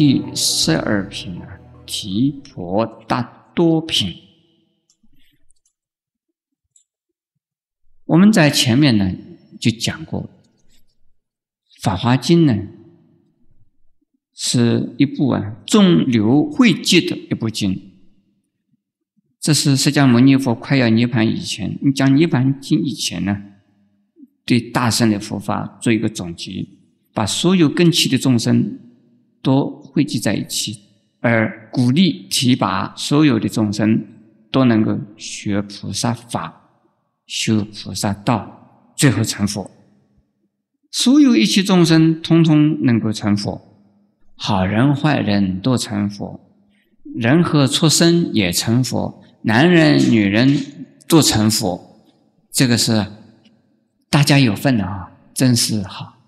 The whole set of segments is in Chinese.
第十二品啊，提婆达多品。我们在前面呢就讲过，《法华经》呢是一部啊众流汇集的一部经。这是释迦牟尼佛快要涅盘以前，你讲涅盘经以前呢，对大圣的佛法做一个总结，把所有根器的众生都汇集在一起，而鼓励提拔所有的众生都能够学菩萨法。修菩萨道，最后成佛。所有一切众生，通通能够成佛。好人坏人都成佛，人和畜生也成佛，男人女人都成佛。这个是大家有份的啊，真是好。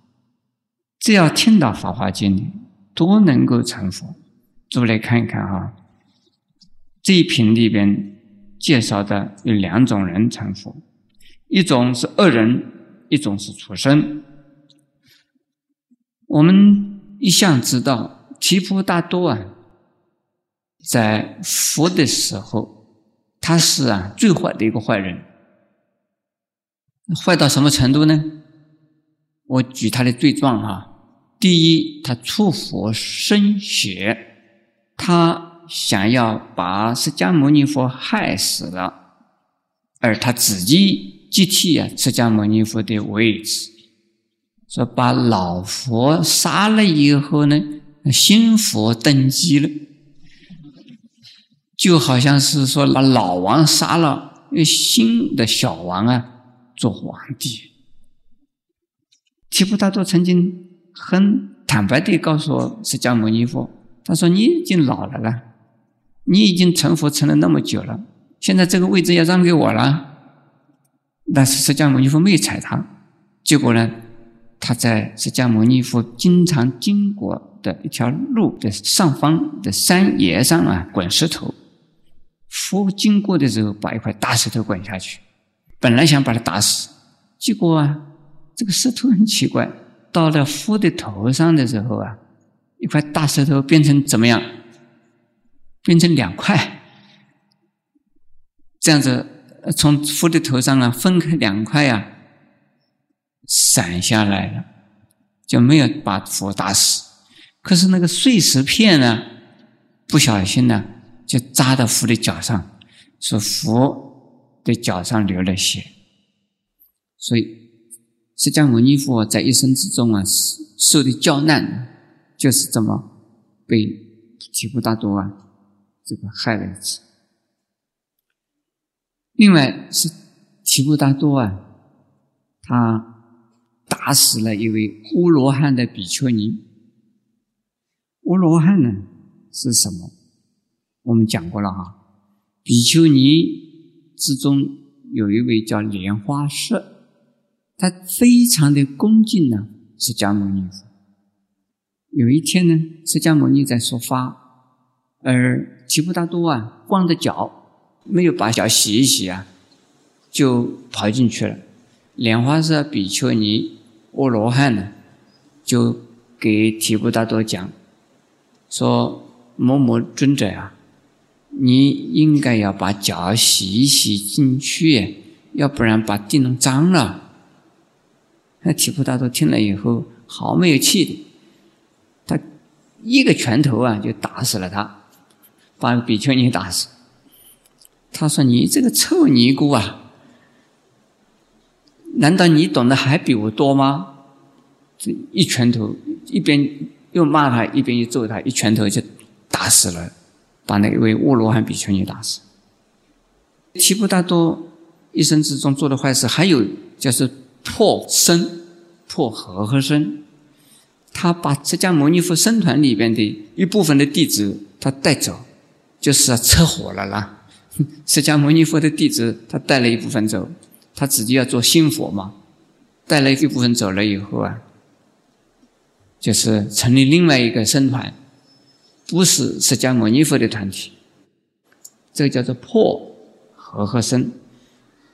只要听到《法华经》，都能够成佛。诸位来看一看哈，这一品里边介绍的有两种人成佛。一种是恶人，一种是畜生。我们一向知道提婆达多啊，在佛的时候，他是啊最坏的一个坏人。坏到什么程度呢？我举他的罪状啊。第一，他出佛生血，他想要把释迦牟尼佛害死了，而他自己。接替啊，释迦牟尼佛的位置，说把老佛杀了以后呢，新佛登基了，就好像是说把老王杀了，新的小王啊做皇帝。提婆达多曾经很坦白地告诉释迦牟尼佛，他说：“你已经老了了，你已经成佛成了那么久了，现在这个位置要让给我了。”但是释迦牟尼佛没有睬他，结果呢，他在释迦牟尼佛经常经过的一条路的上方的山崖上啊滚石头，佛经过的时候把一块大石头滚下去，本来想把他打死，结果啊这个石头很奇怪，到了佛的头上的时候啊，一块大石头变成怎么样？变成两块，这样子。从佛的头上啊分开两块啊，散下来了，就没有把佛打死。可是那个碎石片呢，不小心呢就扎到佛的脚上，说佛的脚上流了血。所以释迦牟尼佛在一生之中啊受的教难，就是这么被提婆达多啊这个害了一次。另外是提婆达多啊，他打死了一位乌罗汉的比丘尼。乌罗汉呢是什么？我们讲过了哈。比丘尼之中有一位叫莲花色，他非常的恭敬呢释迦牟尼佛。有一天呢，释迦牟尼在说法，而提婆达多啊光着脚。没有把脚洗一洗啊，就跑进去了。莲花色比丘尼阿罗汉呢，就给提婆达多讲，说某某尊者啊，你应该要把脚洗一洗进去，要不然把地弄脏了。那提婆达多听了以后，好没有气的，他一个拳头啊就打死了他，把比丘尼打死。他说：“你这个臭尼姑啊，难道你懂得还比我多吗？”这一拳头，一边又骂他，一边又揍他，一拳头就打死了，把那位沃罗汉比丘尼打死。提婆达多一生之中做的坏事还有就是破僧、破和合僧，他把释迦牟尼佛僧团里边的一部分的弟子他带走，就是车祸了啦。释迦牟尼佛的弟子，他带了一部分走，他自己要做新佛嘛，带了一部分走了以后啊，就是成立另外一个僧团，不是释迦牟尼佛的团体，这个叫做破和合僧。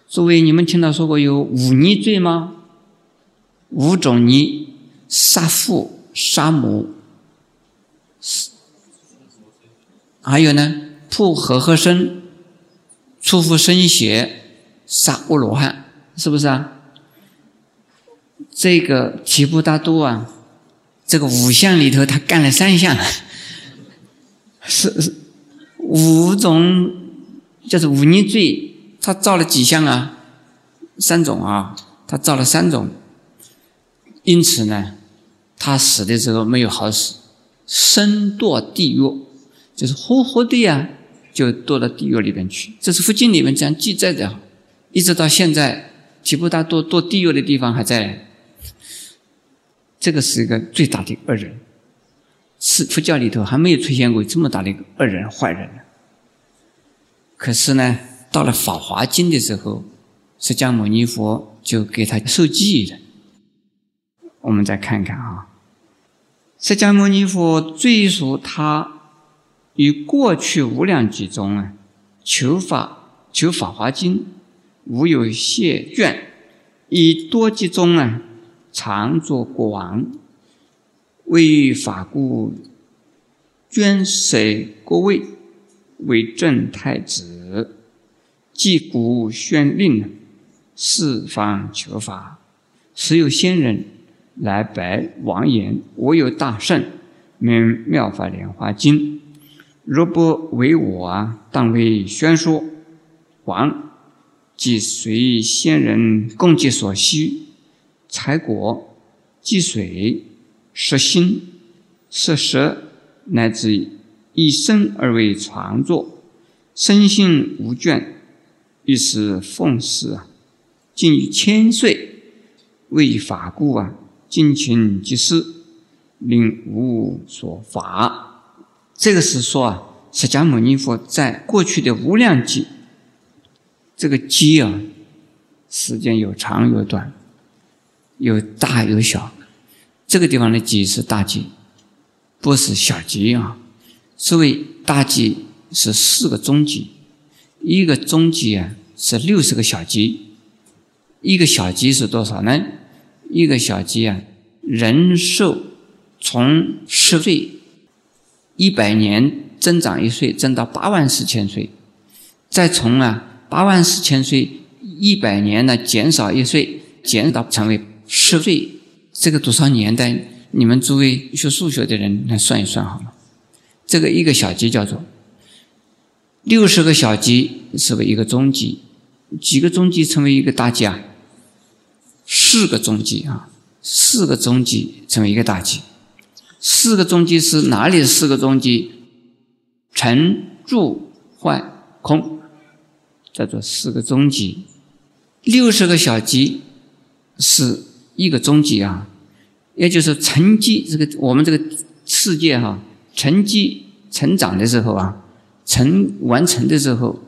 诸位，你们听到说过有五逆罪吗？五种逆：杀父、杀母、还有呢，破和合身，出伏生邪，杀阿罗汉，是不是啊？这个提婆达多啊，这个五项里头他干了三项，是是五种，就是五逆罪，他造了几项啊？三种啊，他造了三种，因此呢，他死的时候没有好死，身堕地狱。就是活活的呀，就堕到地狱里边去。这是佛经里面这样记载的，一直到现在，提婆达多堕地狱的地方还在。这个是一个最大的恶人，是佛教里头还没有出现过这么大的一个恶人坏人。可是呢，到了《法华经》的时候，释迦牟尼佛就给他受记了。我们再看看啊，释迦牟尼佛追溯他。于过去无量劫中啊，求法求法华经，无有谢卷，以多劫中啊，常作国王，为法故，捐舍国位，为正太子，继古宣令，四方求法，时有仙人来拜王言：“我有大圣，名妙法莲花经。”若不为我啊，当为宣说。王即随仙人供给所需，财果、积水、食心、食舌，乃至一生而为创作，身心无倦，于是奉事啊，近于千岁，为法故啊，尽情即事，令无所法。这个是说啊，释迦牟尼佛在过去的无量劫，这个劫啊，时间有长有短，有大有小。这个地方的劫是大劫，不是小劫啊。所谓大劫是四个中劫，一个中级啊是六十个小级，一个小级是多少呢？一个小级啊，人寿从十岁。一百年增长一岁，增到八万四千岁，再从啊八万四千岁一百年呢减少一岁，减到成为十岁，这个多少年代？你们诸位学数学的人来算一算好了。这个一个小节叫做六十个小级，是不是一个中级？几个中级成为一个大级啊？四个中级啊，四个中级成为一个大级。四个中级是哪里？四个中级，成、住、坏、空，叫做四个中级。六十个小级是一个中级啊，也就是成绩这个我们这个世界哈，成绩成长的时候啊，成完成的时候，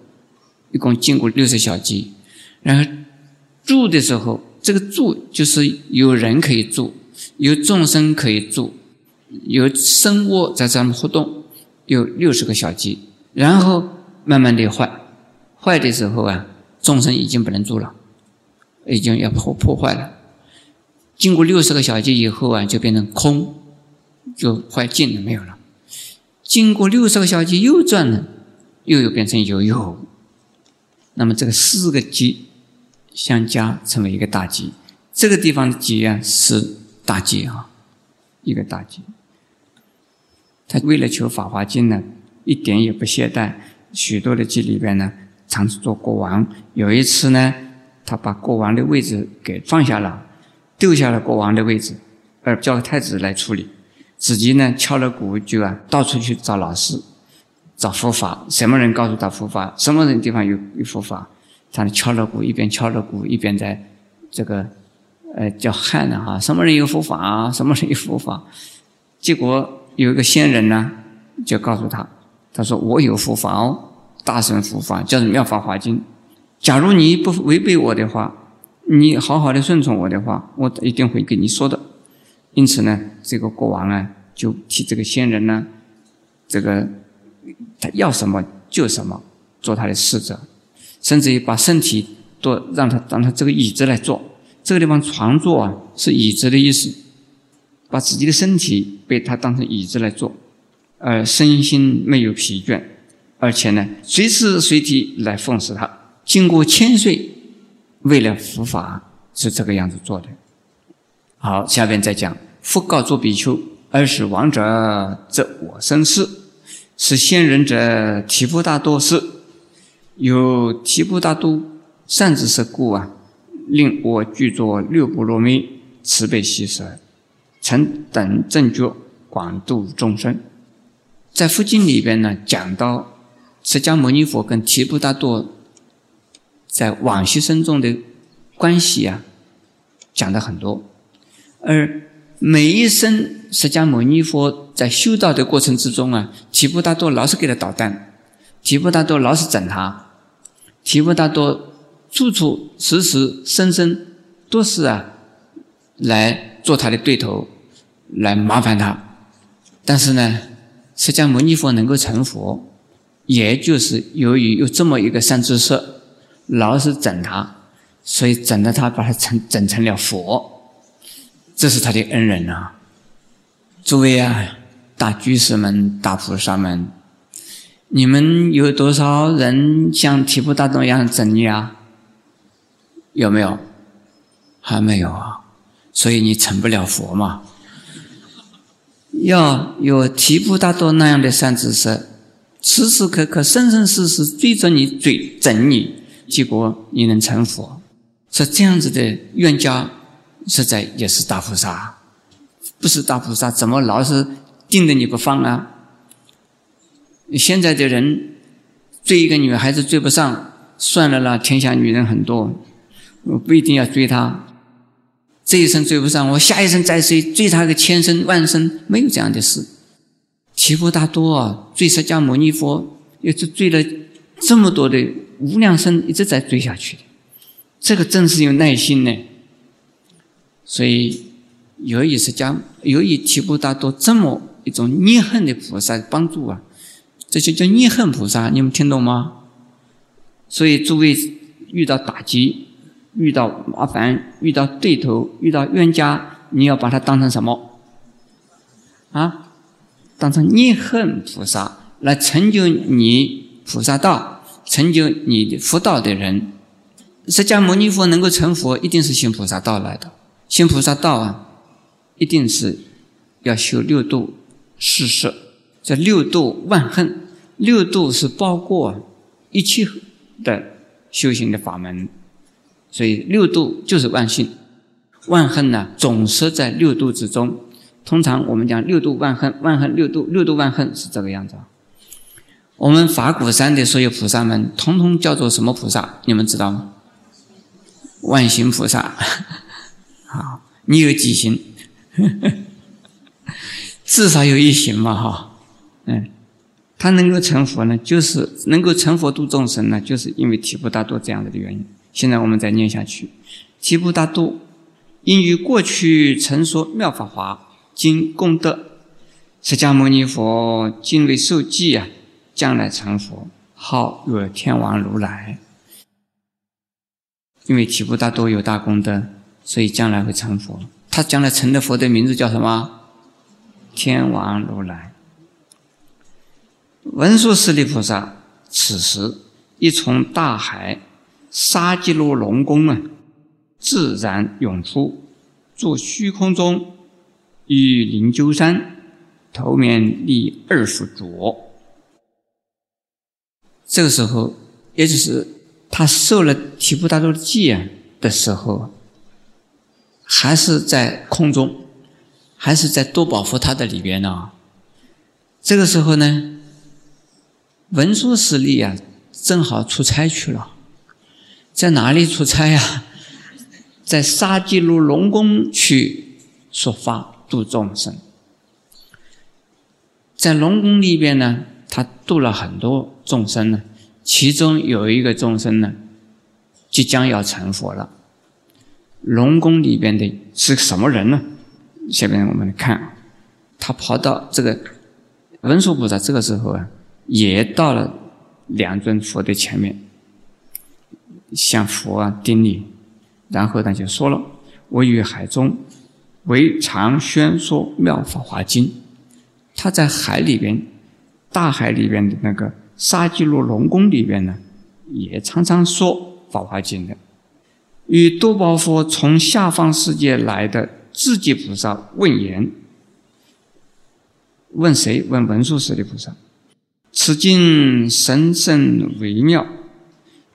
一共经过六十小极，然后住的时候，这个住就是有人可以住，有众生可以住。有生物在上面活动，有六十个小鸡，然后慢慢的坏，坏的时候啊，众生已经不能住了，已经要破破坏了。经过六十个小鸡以后啊，就变成空，就坏尽了，没有了。经过六十个小节又转了，又又变成有有。那么这个四个节相加成为一个大节，这个地方的节啊是大节啊，一个大鸡。他为了求《法华经》呢，一点也不懈怠。许多的集里边呢，尝试做国王。有一次呢，他把国王的位置给放下了，丢下了国王的位置，而叫太子来处理。自己呢，敲了鼓就啊，到处去找老师，找佛法。什么人告诉他佛法？什么人地方有有佛法？他敲了鼓，一边敲了鼓，一边在这个呃叫喊呢哈。什么人有佛法？什么人有佛法？结果。有一个仙人呢，就告诉他，他说：“我有佛法哦，大乘佛法叫《妙法华经》。假如你不违背我的话，你好好的顺从我的话，我一定会跟你说的。”因此呢，这个国王呢，就替这个仙人呢，这个他要什么就什么，做他的侍者，甚至于把身体都让他当他这个椅子来坐。这个地方床坐啊，是椅子的意思。把自己的身体被他当成椅子来坐，而身心没有疲倦，而且呢，随时随地来奉侍他。经过千岁，为了佛法是这个样子做的。好，下边再讲。复告诸比丘：尔时亡者，则我生事；是先人者，提婆达多是。有提婆达多善知识故啊，令我具作六波罗蜜，慈悲喜舍，成等正觉，广度众生。在佛经里边呢，讲到释迦牟尼佛跟提婆达多在往昔生中的关系啊，讲的很多。而每一生释迦牟尼佛在修道的过程之中啊，提婆达多老是给他捣蛋，提婆达多老是整他。提婆达多处处时时生生都是啊，来做他的对头，来麻烦他。但是呢，释迦牟尼佛能够成佛，也就是由于有这么一个善知识，老是整他，所以整的他把他成整成了佛，这是他的恩人啊。诸位啊，大居士们、大菩萨们。你们有多少人像提婆达多一样整你啊？有没有？还没有啊，所以你成不了佛嘛。要有提婆达多那样的善知识，时时刻刻、生生世世追着你追整你，结果你能成佛。是这样子的冤家，实在也是大菩萨，不是大菩萨怎么老是盯着你不放啊？现在的人追一个女孩子追不上，算了啦，天下女人很多，我不一定要追她。这一生追不上，我下一生再追，追她个千生万生，没有这样的事。提婆达多啊，追释迦牟尼佛，也是追了这么多的无量生，一直在追下去。这个真是有耐心呢。所以，由于释迦，由于提婆达多这么一种念恨的菩萨帮助啊。这就叫念恨菩萨，你们听懂吗？所以诸位遇到打击、遇到麻烦、遇到对头、遇到冤家，你要把它当成什么？啊，当成念恨菩萨来成就你菩萨道、成就你的佛道的人。释迦牟尼佛能够成佛，一定是行菩萨道来的。行菩萨道啊，一定是要修六度、四摄。这六度万恨，六度是包括一切的修行的法门，所以六度就是万幸，万恨呢总摄在六度之中。通常我们讲六度万恨，万恨六度，六度万恨是这个样子。我们法鼓山的所有菩萨们，统统叫做什么菩萨？你们知道吗？万行菩萨。好，你有几行？至少有一行嘛，哈。嗯，他能够成佛呢，就是能够成佛度众生呢，就是因为提婆达多这样子的原因。现在我们再念下去，提婆达多因于过去曾说妙法华经功德，释迦牟尼佛今为受记啊，将来成佛，号曰天王如来。因为提婆达多有大功德，所以将来会成佛。他将来成的佛的名字叫什么？天王如来。文殊师利菩萨此时一从大海沙基罗龙宫啊，自然涌出，住虚空中，于灵鹫山，头面立二十卓。这个时候，也就是他受了提婆达多的戒的时候，还是在空中，还是在多宝佛塔的里边呢。这个时候呢。文殊师利啊，正好出差去了，在哪里出差呀？在沙基路龙宫去说法度众生。在龙宫里边呢，他度了很多众生呢，其中有一个众生呢，即将要成佛了。龙宫里边的是什么人呢？下面我们来看，他跑到这个文殊菩萨这个时候啊。也到了两尊佛的前面，向佛啊顶礼，然后他就说了：“我于海中为常宣说妙法华经，他在海里边，大海里边的那个沙基罗龙宫里边呢，也常常说《法华经》的。与多宝佛从下方世界来的智济菩萨问言：“问谁？问文殊师利菩萨。此经神圣微妙，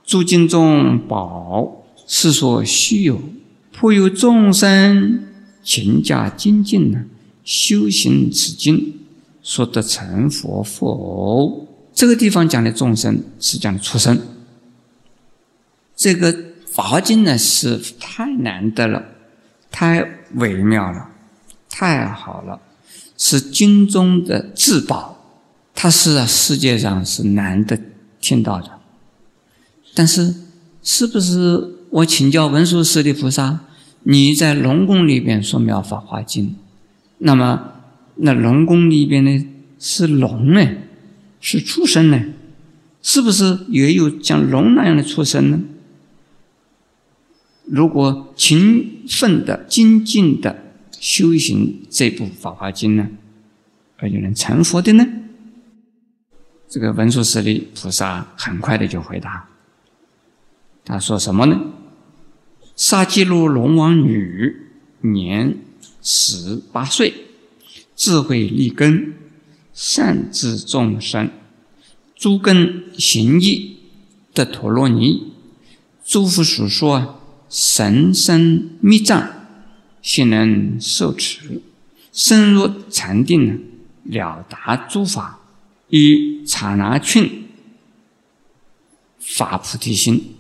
诸经中宝，是所虚有。颇有众生勤加精进呢，修行此经，说得成佛否？这个地方讲的众生是讲的出生。这个。”《法华经》呢是太难得了，太微妙了，太好了，是经中的至宝，它是世界上是难得听到的。但是，是不是我请教文殊师利菩萨，你在龙宫里边说妙《法华经》，那么那龙宫里边呢是龙呢，是畜生呢，是不是也有像龙那样的畜生呢？如果勤奋的、精进的修行这部《法华经》呢，而就能成佛的呢？这个文殊师利菩萨很快的就回答，他说什么呢？沙基罗龙王女年十八岁，智慧立根，善治众生，诸根行义的陀罗尼，诸佛所说啊。神生密藏，现能受持，深入禅定，了达诸法，以刹那群发菩提心，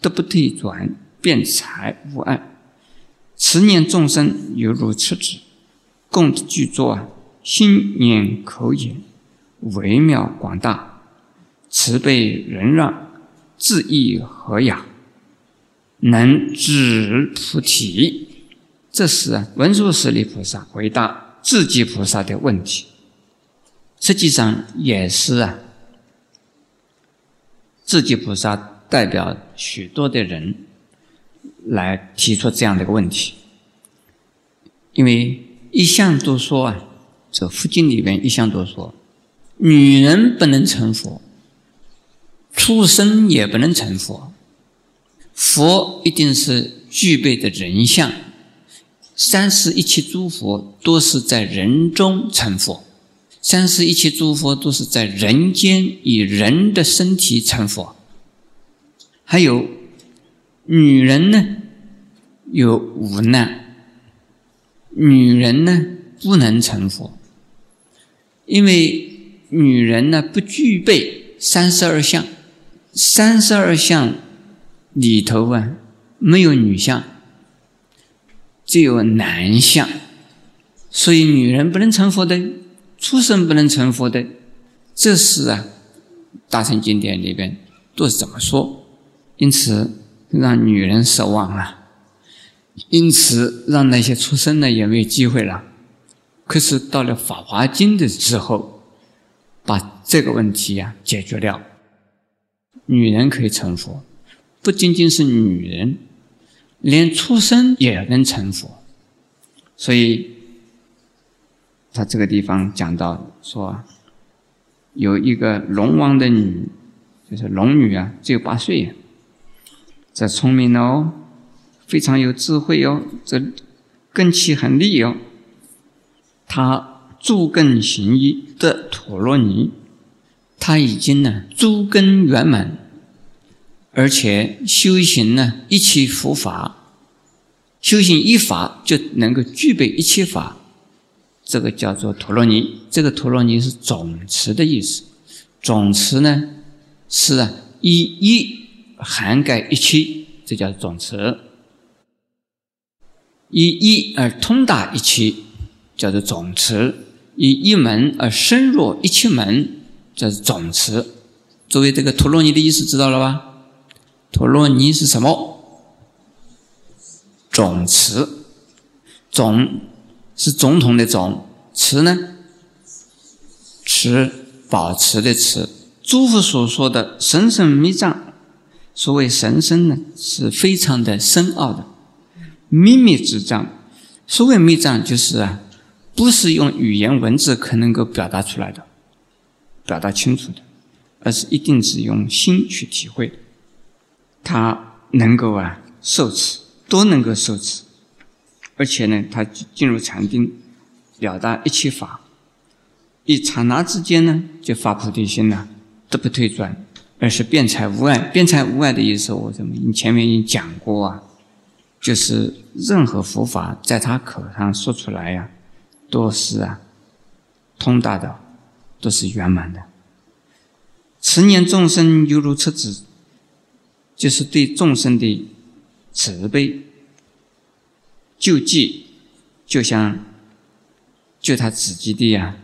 得不退转，变财无碍。慈念众生犹如赤子，共具作啊，心念口眼微妙广大，慈悲仁让，智意和雅。能知菩提，这是文殊师利菩萨回答智己菩萨的问题。实际上也是啊，智己菩萨代表许多的人来提出这样的一个问题。因为一向都说啊，这佛经里面一向都说，女人不能成佛，畜生也不能成佛。佛一定是具备的人相，三世一切诸佛都是在人中成佛，三世一切诸佛都是在人间以人的身体成佛。还有女人呢，有无难，女人呢不能成佛，因为女人呢不具备三十二相，三十二相。里头啊，没有女相，只有男相，所以女人不能成佛的，畜生不能成佛的，这是啊，大乘经典里边都是怎么说？因此让女人失望了，因此让那些畜生呢也没有机会了。可是到了《法华经》的时候，把这个问题呀解决掉，女人可以成佛。不仅仅是女人，连畜生也能成佛。所以，他这个地方讲到说，有一个龙王的女，就是龙女啊，只有八岁，这聪明哦，非常有智慧哦，这根气很利哦。他诸根行医的陀罗尼，他已经呢诸根圆满。而且修行呢，一切佛法，修行一法就能够具备一切法，这个叫做陀罗尼。这个陀罗尼是总持的意思，总持呢是啊一一涵盖一切，这叫总持。以一而通达一切，叫做总持；以一门而深入一切门，叫做总持。作为这个陀罗尼的意思，知道了吧？陀罗尼是什么？总持，总是总统的总，持呢？持保持的持。诸佛所说的神圣密藏，所谓神圣呢，是非常的深奥的秘密之藏。所谓密藏，就是啊，不是用语言文字可能够表达出来的，表达清楚的，而是一定是用心去体会的。他能够啊受持，都能够受持，而且呢，他进入禅定，了达一切法，一刹那之间呢，就发菩提心了，都不退转，而是辩才无碍。辩才无碍的意思，我怎么你前面已经讲过啊？就是任何佛法在他口上说出来呀。都是啊，通达的，都是圆满的。慈念众生犹如车子，就是对众生的慈悲、救济，就像救他自己的呀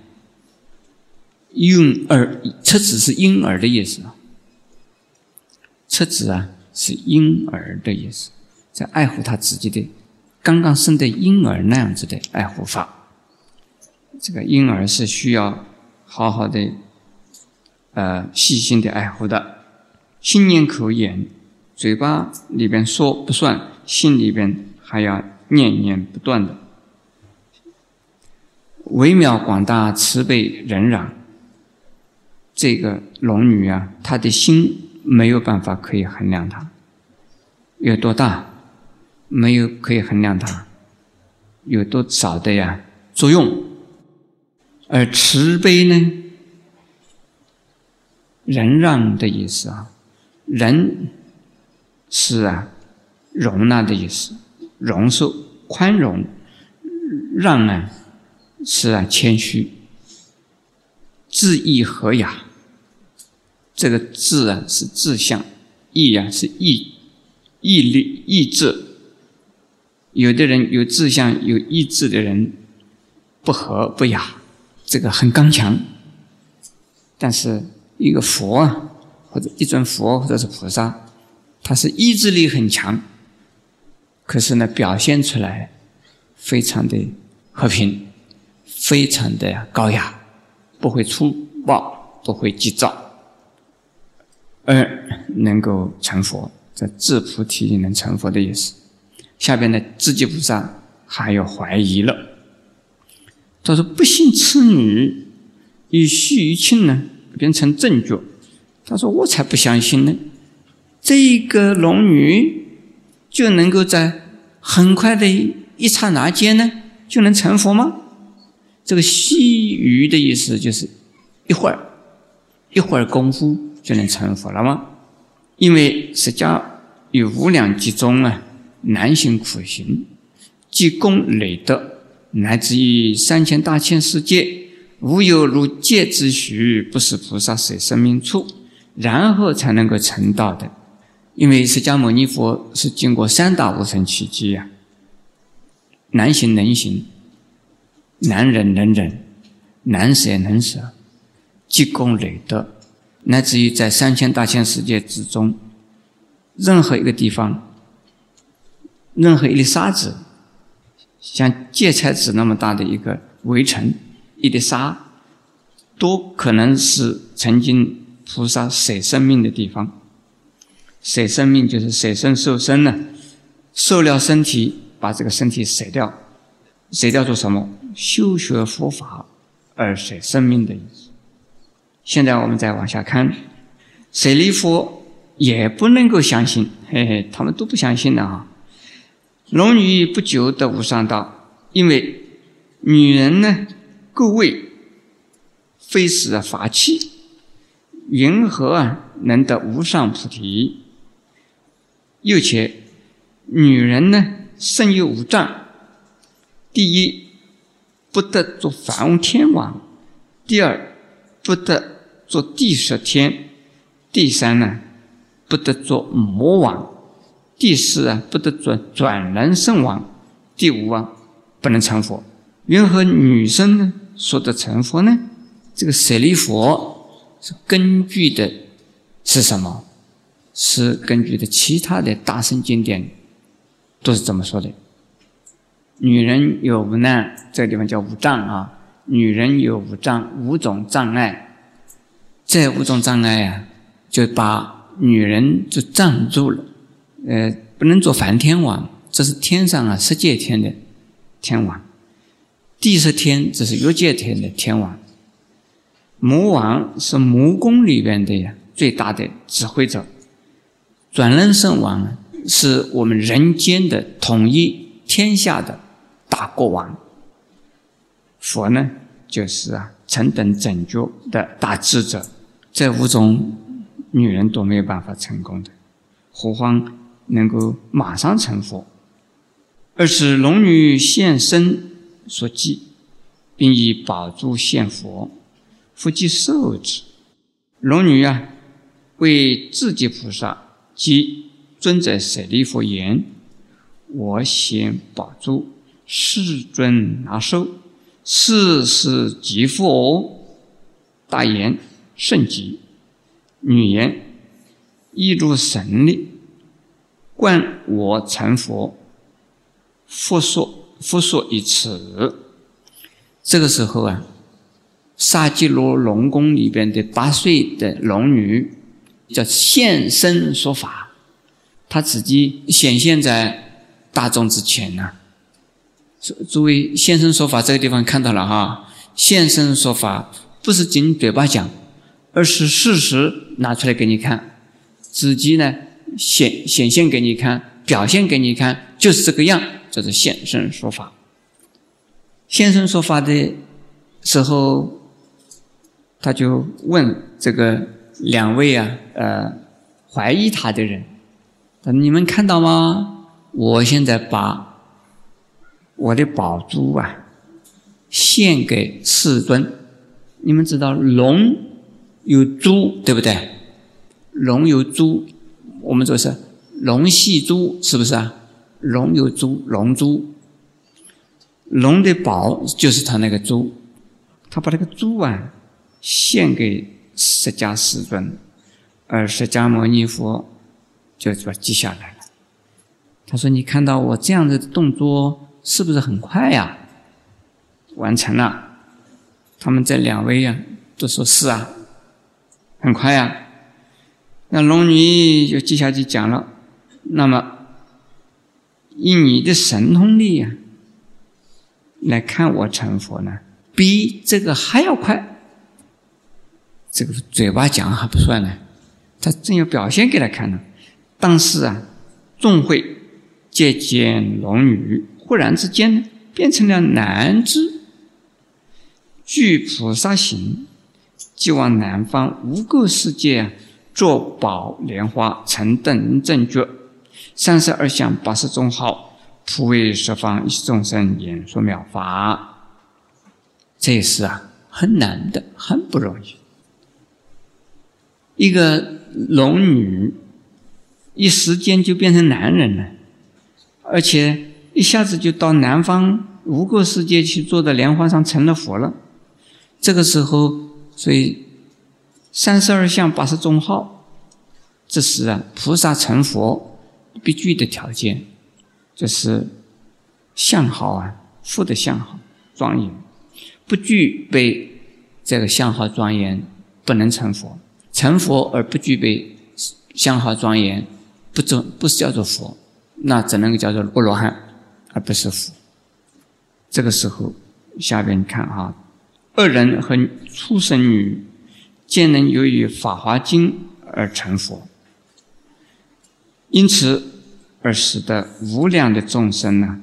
婴儿。赤子是婴儿的意思啊，赤子啊是婴儿的意思，在爱护他自己的刚刚生的婴儿那样子的爱护法。这个婴儿是需要好好的，呃，细心的爱护的。心念口眼，嘴巴里边说不算，心里边还要念念不断的。微妙广大慈悲忍让，这个龙女啊，她的心没有办法可以衡量它有多大，没有可以衡量它有多少的呀作用。而慈悲呢，忍让的意思啊，忍是啊，容纳的意思，容受、宽容；让呢，是啊，谦虚。志意和雅，这个志啊是志向，意啊是意毅力、意志。有的人有志向、有意志的人，不和不雅。这个很刚强，但是一个佛啊，或者一尊佛，或者是菩萨，他是意志力很强，可是呢，表现出来非常的和平，非常的高雅，不会粗暴，不会急躁，而能够成佛，在自菩提能成佛的意思。下边的智积菩萨还有怀疑了。他说：“不幸此女以须臾庆呢，变成正觉。”他说：“我才不相信呢，这个龙女就能够在很快的一刹那间呢，就能成佛吗？这个须臾的意思就是一会儿，一会儿功夫就能成佛了吗？因为释迦有无量集中啊，难行苦行，积功累德。”乃至于三千大千世界，无有如戒之许，不是菩萨舍生命处，然后才能够成道的。因为释迦牟尼佛是经过三大无生奇迹呀，难行能行，难忍能忍，难舍能舍，积功累德，乃至于在三千大千世界之中，任何一个地方，任何一粒沙子。像芥菜籽那么大的一个围城，一粒沙，都可能是曾经菩萨舍生命的地方。舍生命就是舍身受身呢，受了身体，把这个身体舍掉，舍掉做什么？修学佛法而舍生命的意思。现在我们再往下看，舍利佛也不能够相信，嘿嘿，他们都不相信的啊。龙女不久得无上道，因为女人呢，够位，非是法器，云何啊能得无上菩提？又且女人呢，身有五脏，第一不得做凡天王，第二不得做地色天，第三呢不得做魔王。第四啊，不得转转人圣王；第五啊，不能成佛。缘何女生呢说得成佛呢？这个舍利佛是根据的是什么？是根据的其他的大圣经典都是这么说的。女人有五难，这个地方叫五障啊。女人有五障，五种障碍。这五种障碍啊，就把女人就障住了。呃，不能做梵天王，这是天上啊，十界天的天王。第十天这是欲界天的天王，魔王是魔宫里边的呀最大的指挥者，转轮圣王是我们人间的统一天下的大国王。佛呢，就是啊，成等正觉的大智者，这五种女人都没有办法成功的，何况能够马上成佛？而是龙女现身所记，并以宝珠献佛，复即受之。龙女啊，为自己菩萨即尊者舍利弗言：“我先保住，世尊拿受。”世是极佛，大言甚吉。女言亦如神力，观我成佛，复说复说一词。这个时候啊，萨基罗龙宫里边的八岁的龙女叫现身说法，他自己显现在大众之前呢。诸位现身说法，这个地方看到了哈。现身说法不是仅嘴巴讲，而是事实拿出来给你看，自己呢显显现给你看，表现给你看，就是这个样，这是现身说法。现身说法的时候，他就问这个两位啊，呃，怀疑他的人：“你们看到吗？我现在把。”我的宝珠啊，献给世尊。你们知道龙有珠，对不对？龙有珠，我们说是龙戏珠，是不是啊？龙有珠，龙珠。龙的宝就是他那个珠，他把那个珠啊献给释迦世尊，而释迦牟尼佛就把记下来了。他说：“你看到我这样的动作。”是不是很快呀？完成了，他们这两位呀都说是啊，很快呀。那龙女就接下去讲了，那么以你的神通力呀来看我成佛呢，比这个还要快。这个嘴巴讲还不算呢，他正要表现给他看呢。当时啊，众会接见龙女。忽然之间呢，变成了南之，具菩萨行，即往南方无垢世界啊，作宝莲花，成等正觉，三十二相八十种好，普为十方一切众生演说妙法。这是啊，很难的，很不容易。一个龙女，一时间就变成男人了，而且。一下子就到南方无垢世界去坐在莲花上成了佛了。这个时候，所以三十二相八十种好，这是啊菩萨成佛必具的条件，就是相好啊，富的相好庄严，不具备这个相好庄严，不能成佛。成佛而不具备相好庄严，不做不是叫做佛，那只能够叫做阿罗汉。而不是佛。这个时候，下边看啊，恶人和畜生女，见人由于《法华经》而成佛，因此而使得无量的众生呢，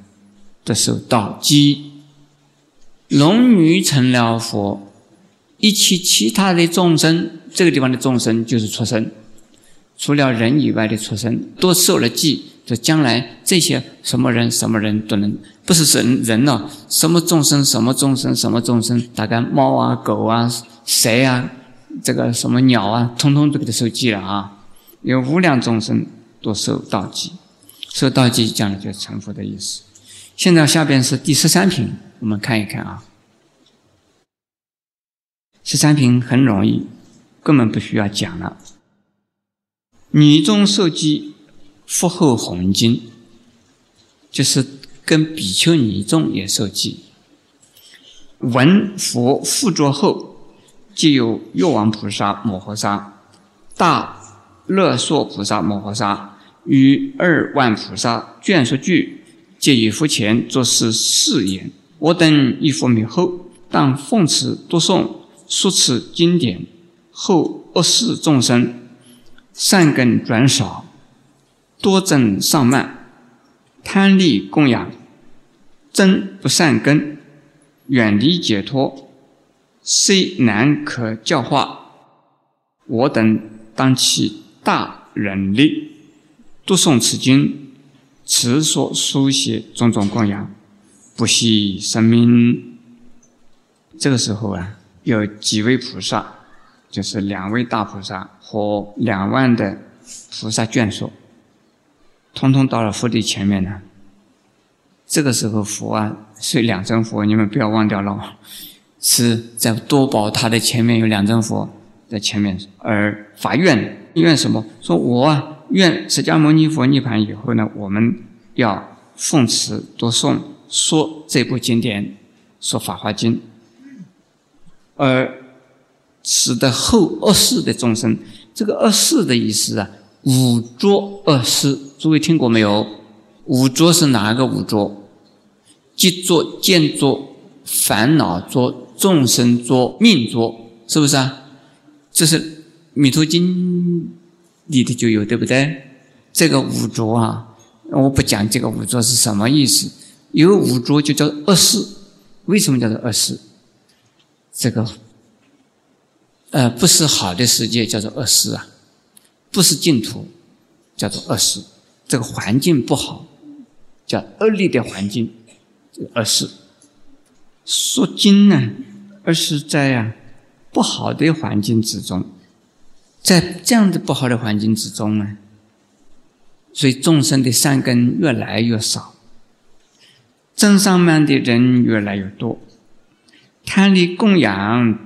得受道机。龙女成了佛，一切其他的众生，这个地方的众生就是畜生，除了人以外的畜生，都受了记。就将来这些什么人什么人都能，不是人人了，什么众生什么众生什么众生，大概猫啊狗啊蛇啊，这个什么鸟啊，通通都给他受记了啊。有无量众生都受道记，受道记讲的就是成佛的意思。现在下边是第十三品，我们看一看啊。十三品很容易，根本不需要讲了。女中受记。复后红经，就是跟比丘尼众也受记。闻佛复作后，即有月王菩萨摩诃萨、大乐娑菩萨摩诃萨与二万菩萨眷属具，皆于佛前作是誓言：我等一佛灭后，当奉持读诵说此经典，后恶世众生善根转少，多增上慢，贪利供养，增不善根，远离解脱，虽难可教化，我等当起大忍力，读诵此经，持所书写种种供养。不惜生命。这个时候啊，有几位菩萨，就是两位大菩萨和两万的菩萨眷属，通通到了佛的前面呢。这个时候，佛啊，是两尊佛，你们不要忘掉了，是在多宝塔的前面有两尊佛在前面，而法愿愿什么？说我啊，愿释迦牟尼佛涅盘以后呢，我们要奉持多诵。说这部经典，说《法华经》，而使得后恶世的众生，这个恶世的意思啊，五浊恶世，诸位听过没有？五浊是哪个五浊？即作、见作、烦恼作、众生作、命浊，是不是啊？这是《弥陀经》里头就有，对不对？这个五浊啊，我不讲这个五浊是什么意思。有五浊就叫恶世，为什么叫做恶世？这个，呃，不是好的世界叫做恶世啊，不是净土叫做恶世，这个环境不好，叫恶劣的环境，恶世。说经呢，而是在呀不好的环境之中，在这样的不好的环境之中呢，所以众生的善根越来越少。正上面的人越来越多，贪利供养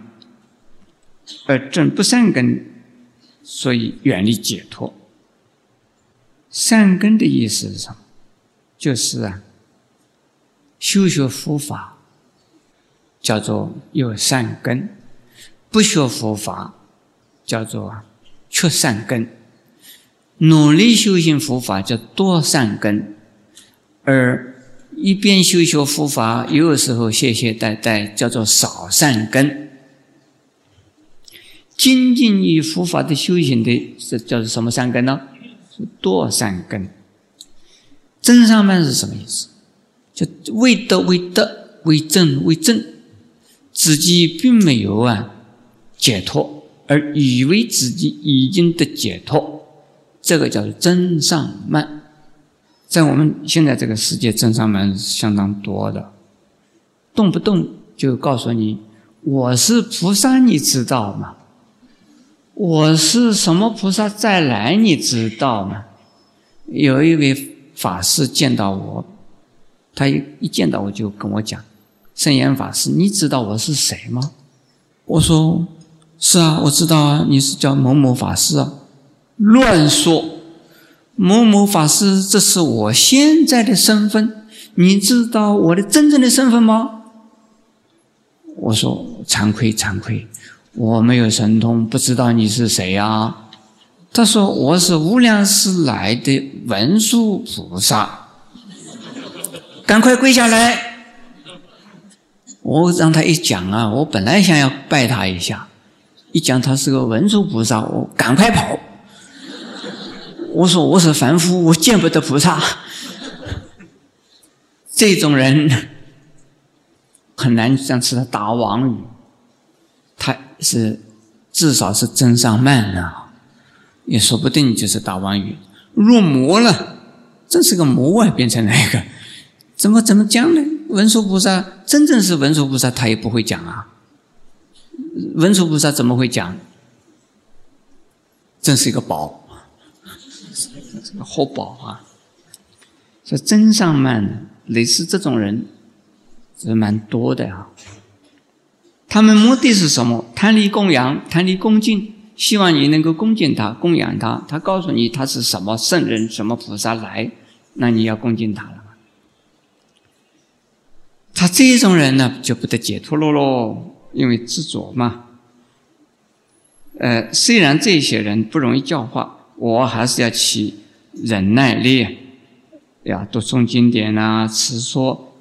而正不善根，所以远离解脱。善根的意思是什么？就是啊，修学佛法叫做有善根，不学佛法叫做缺善根。努力修行佛法叫多善根，而。一边修学佛法，有时候懈懈怠怠，叫做少善根；精进于佛法的修行的，是叫做什么善根呢？是多善根。真上慢是什么意思？就为德为德，为正为正，自己并没有啊解脱，而以为自己已经得解脱，这个叫做真上慢。在我们现在这个世界，真上门相当多的，动不动就告诉你我是菩萨，你知道吗？我是什么菩萨再来，你知道吗？有一位法师见到我，他一一见到我就跟我讲：“圣严法师，你知道我是谁吗？”我说：“是啊，我知道啊，你是叫某某法师啊。”乱说。某某法师，这是我现在的身份，你知道我的真正的身份吗？我说惭愧惭愧，我没有神通，不知道你是谁呀？他说我是无量寺来的文殊菩萨，赶快跪下来！我让他一讲啊，我本来想要拜他一下，一讲他是个文殊菩萨，我赶快跑。我说我是凡夫，我见不得菩萨。这种人很难像是他打妄语，是至少是真上慢啊，也说不定就是打妄语。入魔了，真是个魔啊，变成那个，怎么怎么讲呢？文殊菩萨真正是文殊菩萨，他也不会讲啊。文殊菩萨怎么会讲？真是一个宝。这个活宝啊，说真上慢，类似这种人是蛮多的啊。他们目的是什么？贪利供养，贪利恭敬，希望你能够恭敬他、供养他。他告诉你他是什么圣人、什么菩萨来，那你要恭敬他了。他这种人呢，就不得解脱了喽，因为执着嘛。呃，虽然这些人不容易教化，我还是要起。忍耐力，要，读诵经典啊，持说，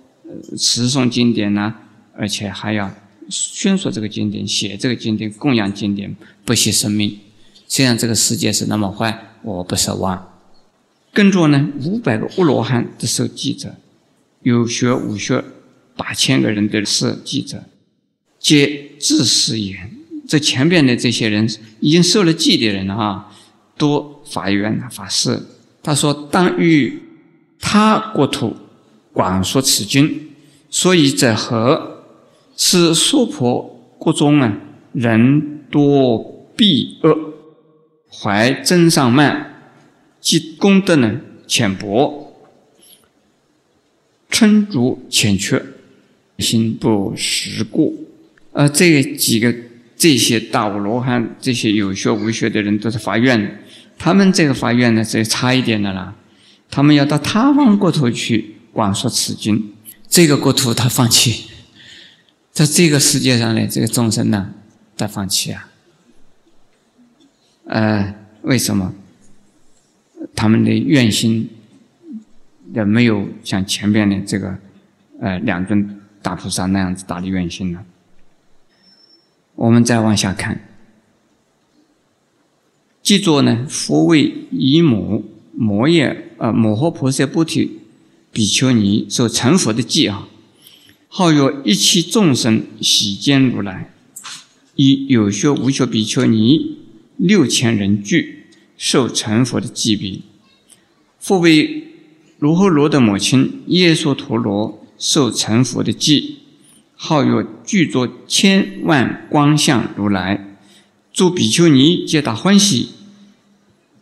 持诵经典呐，而且还要宣说这个经典、写这个经典、供养经典，不惜生命。虽然这个世界是那么坏，我不奢望。跟着呢，五百个阿罗汉的受记者，有学无学八千个人的是记者，皆自誓言：这前边的这些人已经受了记的人啊，多法缘法师。他说：“当于他国土广说此经，所以者何？是娑婆国中啊，人多弊恶，怀真上慢。”即功德呢浅薄，称足欠缺，心不识过。而这几个这些大无罗汉，这些有学无学的人都是发愿，他们这个发愿呢，是差一点的啦。他们要到他方国土去广说此经，这个国土他放弃，在这个世界上呢，这个众生呢，他放弃啊。呃，为什么？他们的愿心也没有像前边的这个呃两尊大菩萨那样子大的愿心呢。我们再往下看，记作呢，佛为姨母摩耶呃摩诃菩萨菩提比丘尼所成佛的记啊，号曰一切众生喜见如来，以有学无学比丘尼六千人聚受成佛的记笔。复为罗诃罗的母亲耶娑陀罗受成佛的记，号曰具作千万光相如来，诸比丘尼皆大欢喜，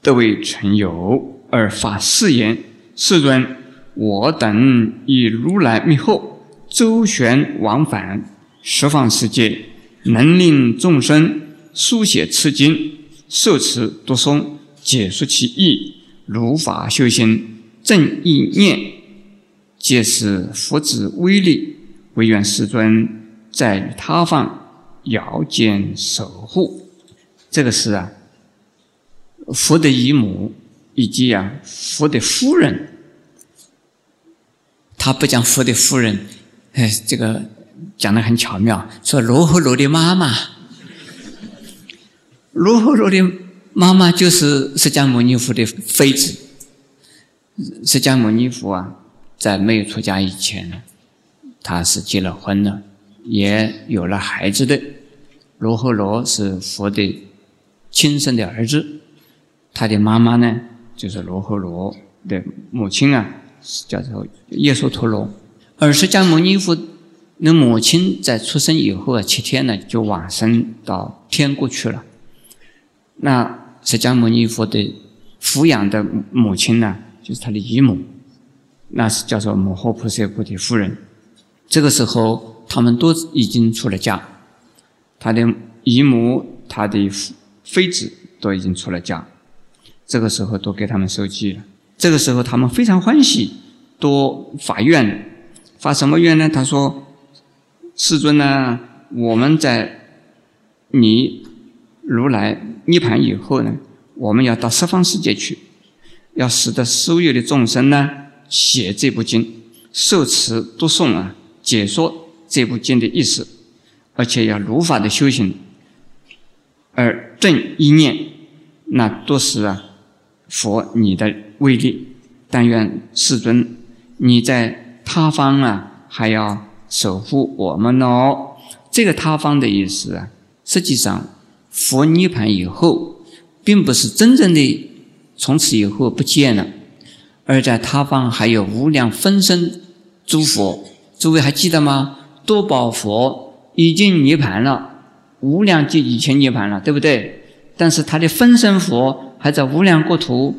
得为成友而发誓言：世尊，我等以如来密后，周旋往返十方世界，能令众生书写此经，受持读诵，解说其意。如法修行正意念，皆是佛之威力。唯愿世尊在他方遥见守护。这个是啊，佛的姨母以及啊佛的夫人。他不讲佛的夫人，哎，这个讲的很巧妙。说罗诃罗的妈妈，罗诃罗的。妈妈就是释迦牟尼佛的妃子。释迦牟尼佛啊，在没有出家以前，他是结了婚了，也有了孩子的。罗诃罗是佛的亲生的儿子，他的妈妈呢，就是罗诃罗的母亲啊，叫做耶稣陀罗。而释迦牟尼佛的母亲在出生以后啊，七天呢就往生到天国去了。那释迦牟尼佛的抚养的母亲呢，就是他的姨母，那是叫做摩诃菩萨菩提夫人。这个时候，他们都已经出了家，他的姨母、他的妃子都已经出了家。这个时候，都给他们收记了。这个时候，他们非常欢喜，都法愿，发什么愿呢？他说：“世尊呢，我们在你。”如来涅盘以后呢，我们要到十方世界去，要使得所有的众生呢写这部经，受持读诵啊，解说这部经的意思，而且要如法的修行，而正一念，那都是啊佛你的威力。但愿世尊你在他方啊，还要守护我们哦。这个他方的意思啊，实际上。佛涅盘以后，并不是真正的从此以后不见了，而在他方还有无量分身诸佛。诸位还记得吗？多宝佛已经涅盘了，无量劫以前涅盘了，对不对？但是他的分身佛还在无量国土，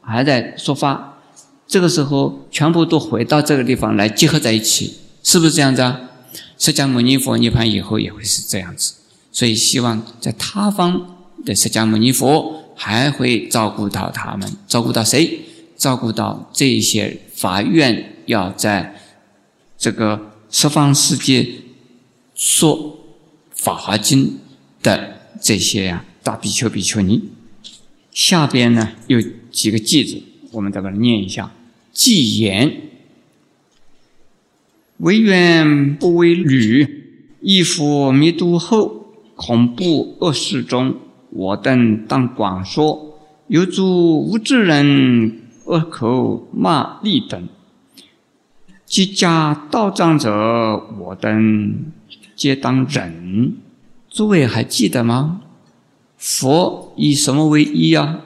还在说法。这个时候，全部都回到这个地方来结合在一起，是不是这样子啊？释迦牟尼佛涅槃以后也会是这样子。所以，希望在他方的释迦牟尼佛还会照顾到他们，照顾到谁？照顾到这些法院要在这个十方世界说《法华经》的这些呀大比丘、比丘尼。下边呢有几个句子，我们再把它念一下：偈言，唯愿不为侣，亦复弥度后，恐怖恶事中，我等当广说。有诸无知人恶口骂利等，即加道障者，我等皆当忍。诸位还记得吗？佛以什么为依啊？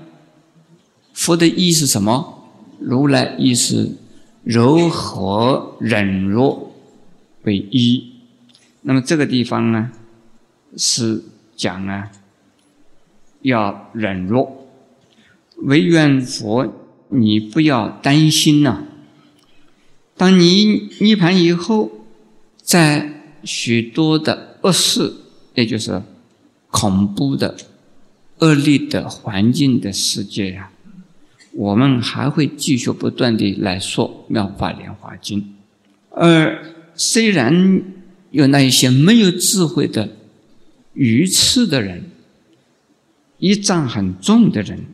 佛的意是什么？如来意是柔和忍弱为一。那么这个地方呢，是讲啊，要忍弱。唯愿佛，你不要担心呐。当你涅盘以后，在许多的恶事，也就是恐怖的。恶劣的环境的世界呀，我们还会继续不断的来说《妙法莲华经》，而虽然有那一些没有智慧的、愚痴的人、一障很重的人，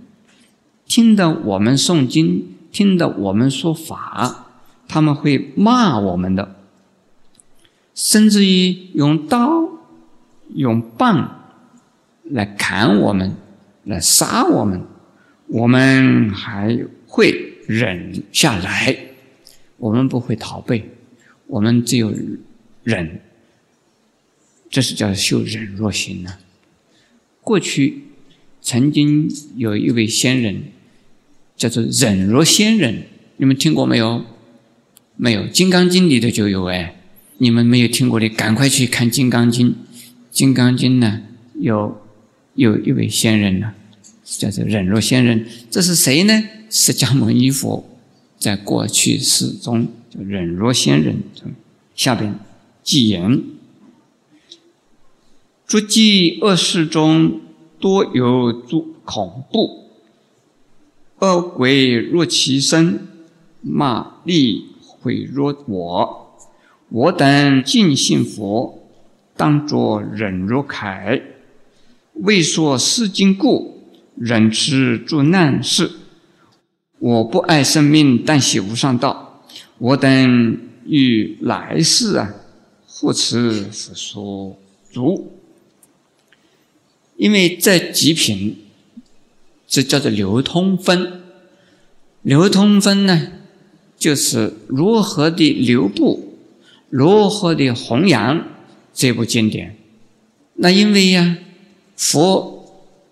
听到我们诵经，听到我们说法，他们会骂我们的，甚至于用刀、用棒。来砍我们，来杀我们，我们还会忍下来，我们不会逃避，我们只有忍，这是叫修忍若心呢。过去曾经有一位仙人，叫做忍若仙人，你们听过没有？没有，《金刚经》里头就有哎，你们没有听过的，赶快去看《金刚经》，《金刚经》呢有。有一位仙人呢，叫做忍若仙人。这是谁呢？释迦牟尼佛在过去世中叫忍若仙人。下边记言：诸记恶事中多有诸恐怖，恶鬼若其身，骂力毁若我。我等尽信佛，当作忍若铠。未说世经故，忍持诸难事。我不爱生命，但喜无上道。我等欲来世啊，护持佛说足。因为在极品，这叫做流通分。流通分呢，就是如何的流布，如何的弘扬这部经典。那因为呀。佛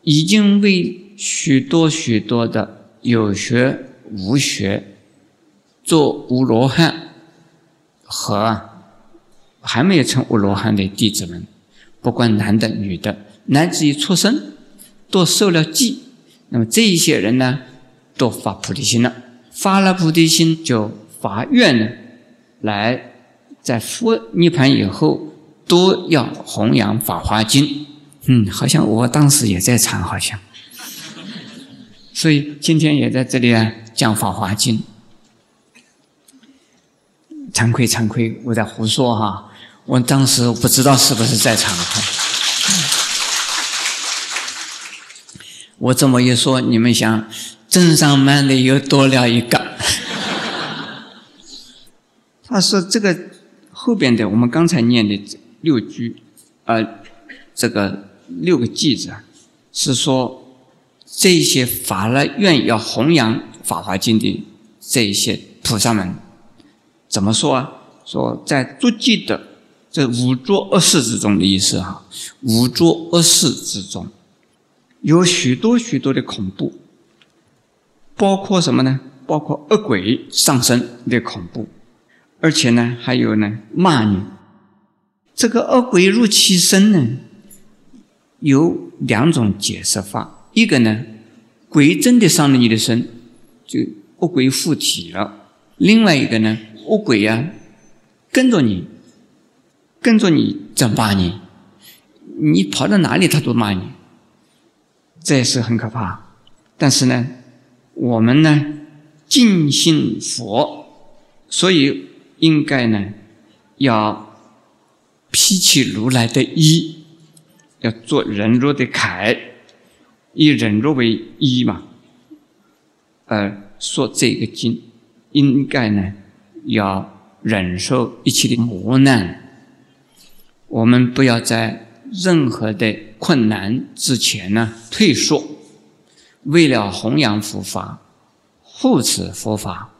已经为许多许多的有学无学做无罗汉和还没有成无罗汉的弟子们，不管男的女的，乃至于出生，都受了记。那么这一些人呢，都发菩提心了，发了菩提心就发愿呢，来在佛涅盘以后都要弘扬法华经。嗯，好像我当时也在场，好像，所以今天也在这里啊讲《法华经》。惭愧惭愧，我在胡说哈，我当时不知道是不是在场。我这么一说，你们想，镇上慢的又多了一个。他说这个后边的，我们刚才念的六句，呃，这个。六个句子啊，是说这些发了愿要弘扬《法华经》的这一些菩萨们，怎么说啊？说在诸记的这五浊恶世之中的意思哈，五浊恶世之中有许多许多的恐怖，包括什么呢？包括恶鬼上身的恐怖，而且呢，还有呢骂你，这个恶鬼入其身呢？有两种解释法，一个呢，鬼真的上了你的身，就恶鬼附体了；另外一个呢，恶鬼呀跟着你，跟着你在骂你，你跑到哪里他都骂你，这也是很可怕。但是呢，我们呢尽信佛，所以应该呢要披起如来的衣。要做忍辱的楷，以忍辱为一嘛，呃，说这个经应该呢要忍受一切的磨难。我们不要在任何的困难之前呢退缩，为了弘扬佛法、护持佛法，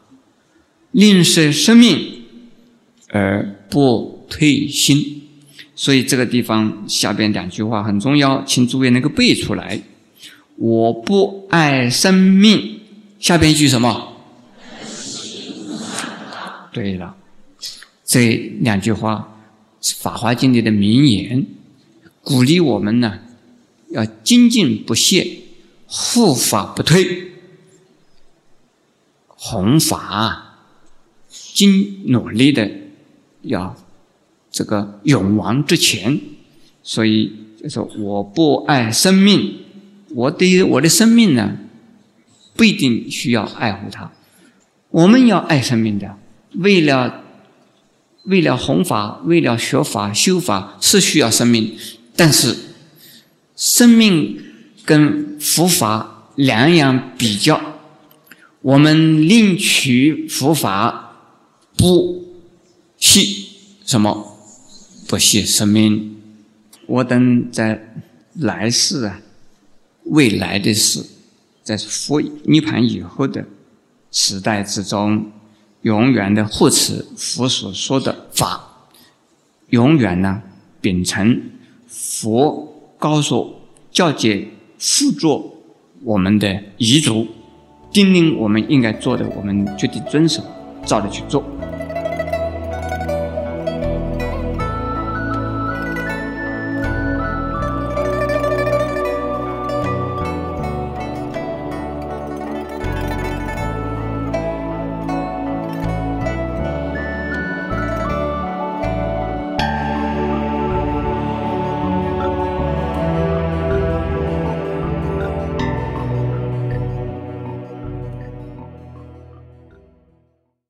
吝舍生命而不退心。所以这个地方下边两句话很重要，请诸位能够背出来。我不爱生命，下边一句什么？对了，这两句话是《法华经》里的名言，鼓励我们呢要精进不懈，护法不退，弘法，精努力的要这个勇往直前。所以就说我不爱生命，我对于我的生命呢不一定需要爱护它，我们要爱生命的。为了为了弘法，为了学法修法是需要生命，但是生命跟佛法两样比较，我们另取佛法不惜什么？不惜生命。我等在来世啊，未来的事，在佛涅盘以后的时代之中。永远的护持佛所说的法，永远呢秉承佛告诉、教诫、辅助我们的遗嘱，叮咛我们应该做的，我们决定遵守，照着去做。